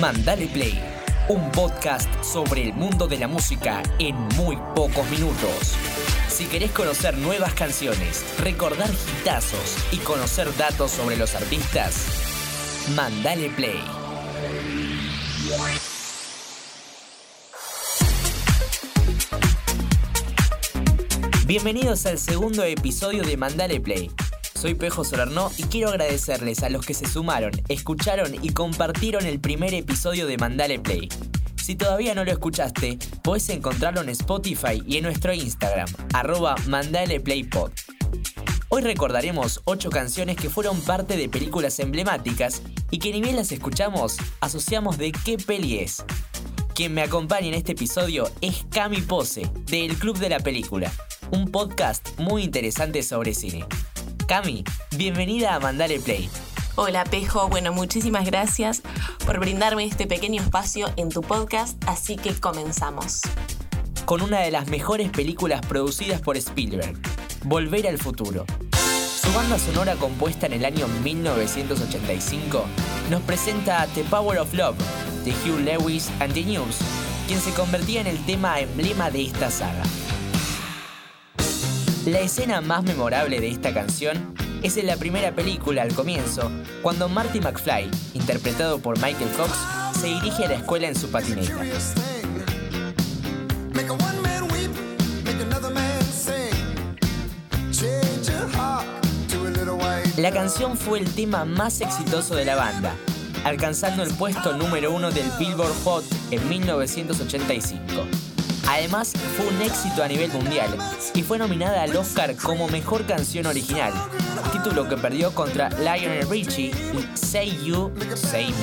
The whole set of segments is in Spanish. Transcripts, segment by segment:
Mandale Play, un podcast sobre el mundo de la música en muy pocos minutos. Si querés conocer nuevas canciones, recordar hitazos y conocer datos sobre los artistas, Mandale Play. Bienvenidos al segundo episodio de Mandale Play. Soy Pejo Solarno y quiero agradecerles a los que se sumaron, escucharon y compartieron el primer episodio de Mandale Play. Si todavía no lo escuchaste, puedes encontrarlo en Spotify y en nuestro Instagram, arroba mandaleplaypod. Hoy recordaremos 8 canciones que fueron parte de películas emblemáticas y que ni bien las escuchamos, asociamos de qué peli es. Quien me acompaña en este episodio es Cami Pose, de El Club de la Película un podcast muy interesante sobre cine. Cami, bienvenida a Mandale Play. Hola Pejo, bueno, muchísimas gracias por brindarme este pequeño espacio en tu podcast, así que comenzamos. Con una de las mejores películas producidas por Spielberg, Volver al futuro. Su banda sonora compuesta en el año 1985 nos presenta The Power of Love de Hugh Lewis and the News, quien se convertía en el tema emblema de esta saga. La escena más memorable de esta canción es en la primera película al comienzo, cuando Marty McFly, interpretado por Michael Fox, se dirige a la escuela en su patineta. La canción fue el tema más exitoso de la banda, alcanzando el puesto número uno del Billboard Hot en 1985. Además, fue un éxito a nivel mundial y fue nominada al Oscar como Mejor Canción Original, título que perdió contra Lionel Richie y Say You, Say Me.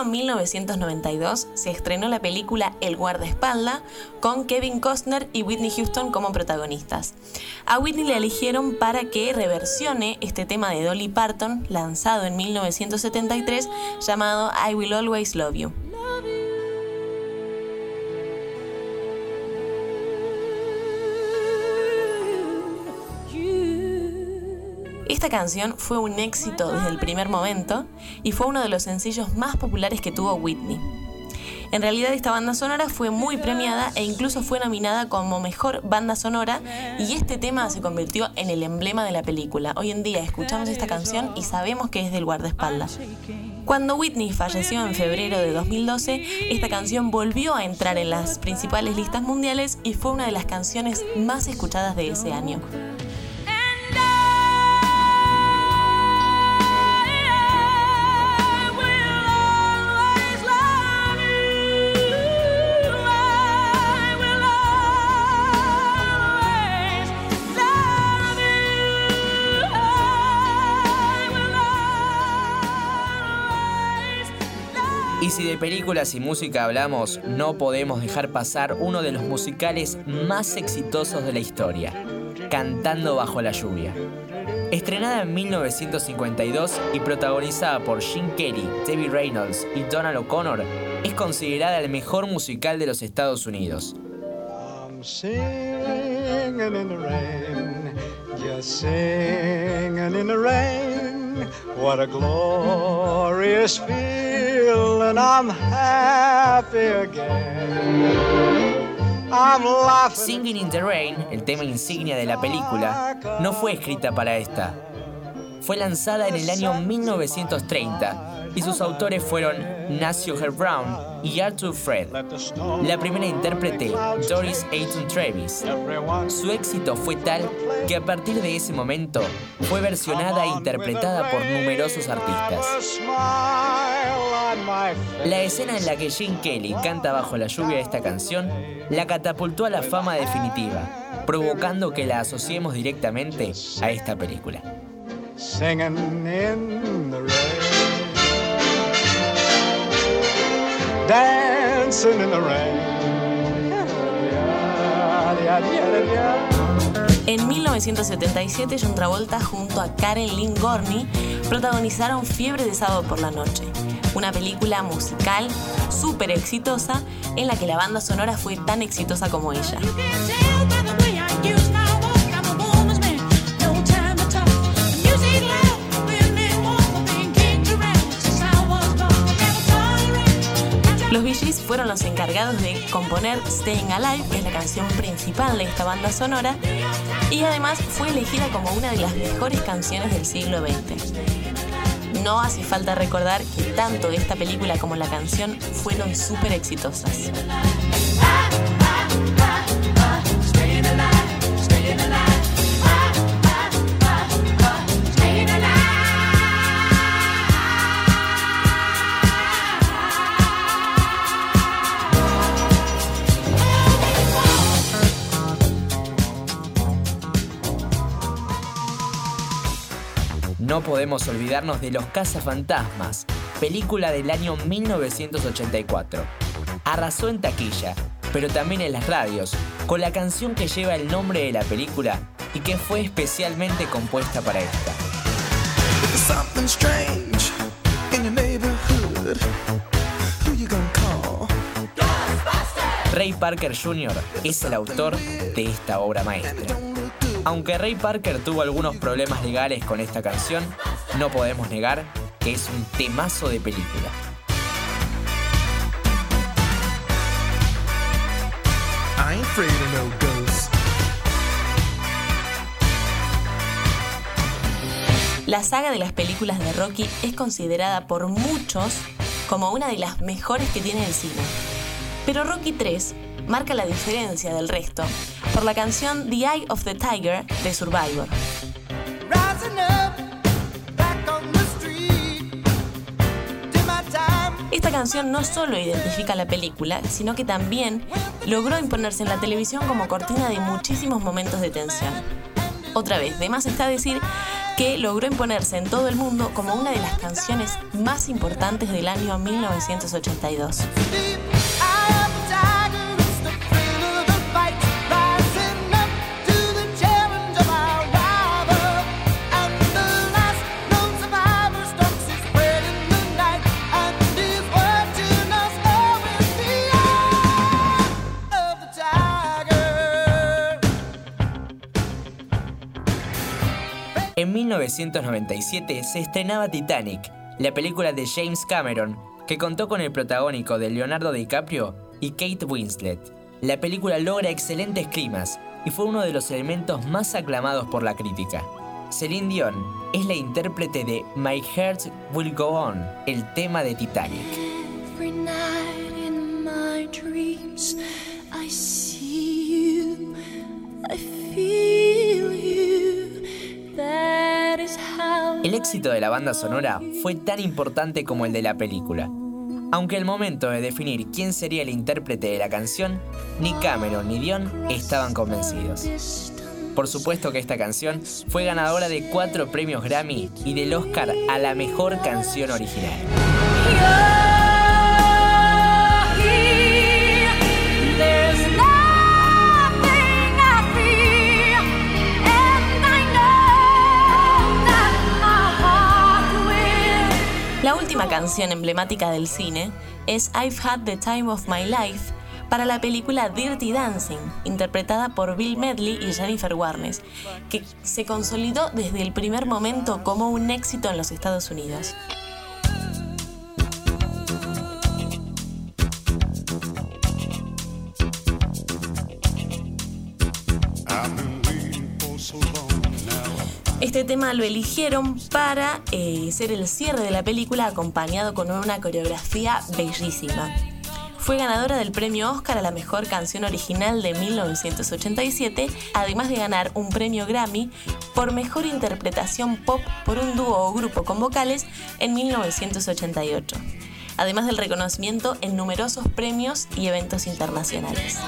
Año 1992 se estrenó la película El guardaespaldas con Kevin Costner y Whitney Houston como protagonistas. A Whitney le eligieron para que reversione este tema de Dolly Parton lanzado en 1973 llamado I Will Always Love You. Esta canción fue un éxito desde el primer momento y fue uno de los sencillos más populares que tuvo Whitney. En realidad esta banda sonora fue muy premiada e incluso fue nominada como mejor banda sonora y este tema se convirtió en el emblema de la película. Hoy en día escuchamos esta canción y sabemos que es del guardaespaldas. Cuando Whitney falleció en febrero de 2012, esta canción volvió a entrar en las principales listas mundiales y fue una de las canciones más escuchadas de ese año. Y si de películas y música hablamos, no podemos dejar pasar uno de los musicales más exitosos de la historia, Cantando bajo la lluvia. Estrenada en 1952 y protagonizada por Gene Kelly, Debbie Reynolds y Donald O'Connor, es considerada el mejor musical de los Estados Unidos. Singing in the Rain, el tema insignia de la película, no fue escrita para esta. Fue lanzada en el año 1930 y sus autores fueron Nacio Herb Brown y Arthur Fred. La primera intérprete, Doris Ayton Travis. Su éxito fue tal que a partir de ese momento fue versionada e interpretada por numerosos artistas. La escena en la que Gene Kelly canta bajo la lluvia esta canción la catapultó a la fama definitiva, provocando que la asociemos directamente a esta película. dancing in the rain. En 1977, John Travolta junto a Karen Lynn Gorney protagonizaron Fiebre de sábado por la noche, una película musical súper exitosa en la que la banda sonora fue tan exitosa como ella. Los Bee fueron los encargados de componer Staying Alive, que es la canción principal de esta banda sonora, y además fue elegida como una de las mejores canciones del siglo XX. No hace falta recordar que tanto esta película como la canción fueron súper exitosas. No podemos olvidarnos de Los Cazafantasmas, película del año 1984. Arrasó en taquilla, pero también en las radios, con la canción que lleva el nombre de la película y que fue especialmente compuesta para esta. Ray Parker Jr. es el autor de esta obra maestra. Aunque Ray Parker tuvo algunos problemas legales con esta canción, no podemos negar que es un temazo de película. La saga de las películas de Rocky es considerada por muchos como una de las mejores que tiene el cine. Pero Rocky 3 marca la diferencia del resto por la canción The Eye of the Tiger de Survivor. Esta canción no solo identifica la película, sino que también logró imponerse en la televisión como cortina de muchísimos momentos de tensión. Otra vez, de más está decir que logró imponerse en todo el mundo como una de las canciones más importantes del año 1982. 1997 se estrenaba Titanic, la película de James Cameron, que contó con el protagónico de Leonardo DiCaprio y Kate Winslet. La película logra excelentes climas y fue uno de los elementos más aclamados por la crítica. Celine Dion es la intérprete de My Heart Will Go On, el tema de Titanic. El éxito de la banda sonora fue tan importante como el de la película. Aunque el momento de definir quién sería el intérprete de la canción, ni Cameron ni Dion estaban convencidos. Por supuesto que esta canción fue ganadora de cuatro premios Grammy y del Oscar a la mejor canción original. Canción emblemática del cine es I've Had the Time of My Life para la película Dirty Dancing, interpretada por Bill Medley y Jennifer Warnes, que se consolidó desde el primer momento como un éxito en los Estados Unidos. Este tema lo eligieron para eh, ser el cierre de la película acompañado con una coreografía bellísima. Fue ganadora del premio Oscar a la mejor canción original de 1987, además de ganar un premio Grammy por mejor interpretación pop por un dúo o grupo con vocales en 1988, además del reconocimiento en numerosos premios y eventos internacionales.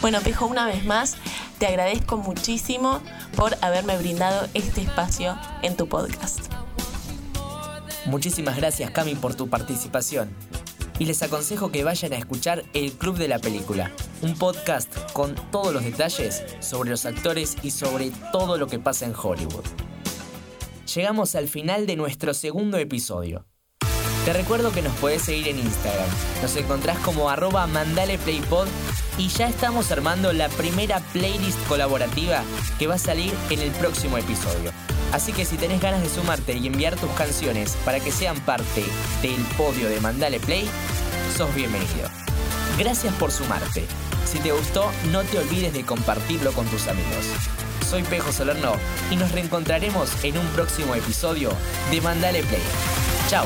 Bueno, Pejo, una vez más, te agradezco muchísimo por haberme brindado este espacio en tu podcast. Muchísimas gracias, Cami, por tu participación. Y les aconsejo que vayan a escuchar El Club de la Película, un podcast con todos los detalles sobre los actores y sobre todo lo que pasa en Hollywood. Llegamos al final de nuestro segundo episodio. Te recuerdo que nos puedes seguir en Instagram. Nos encontrás como arroba mandaleplaypod y ya estamos armando la primera playlist colaborativa que va a salir en el próximo episodio. Así que si tenés ganas de sumarte y enviar tus canciones para que sean parte del podio de Mandale Play, sos bienvenido. Gracias por sumarte. Si te gustó, no te olvides de compartirlo con tus amigos. Soy Pejo Solerno y nos reencontraremos en un próximo episodio de Mandale Play. Chao.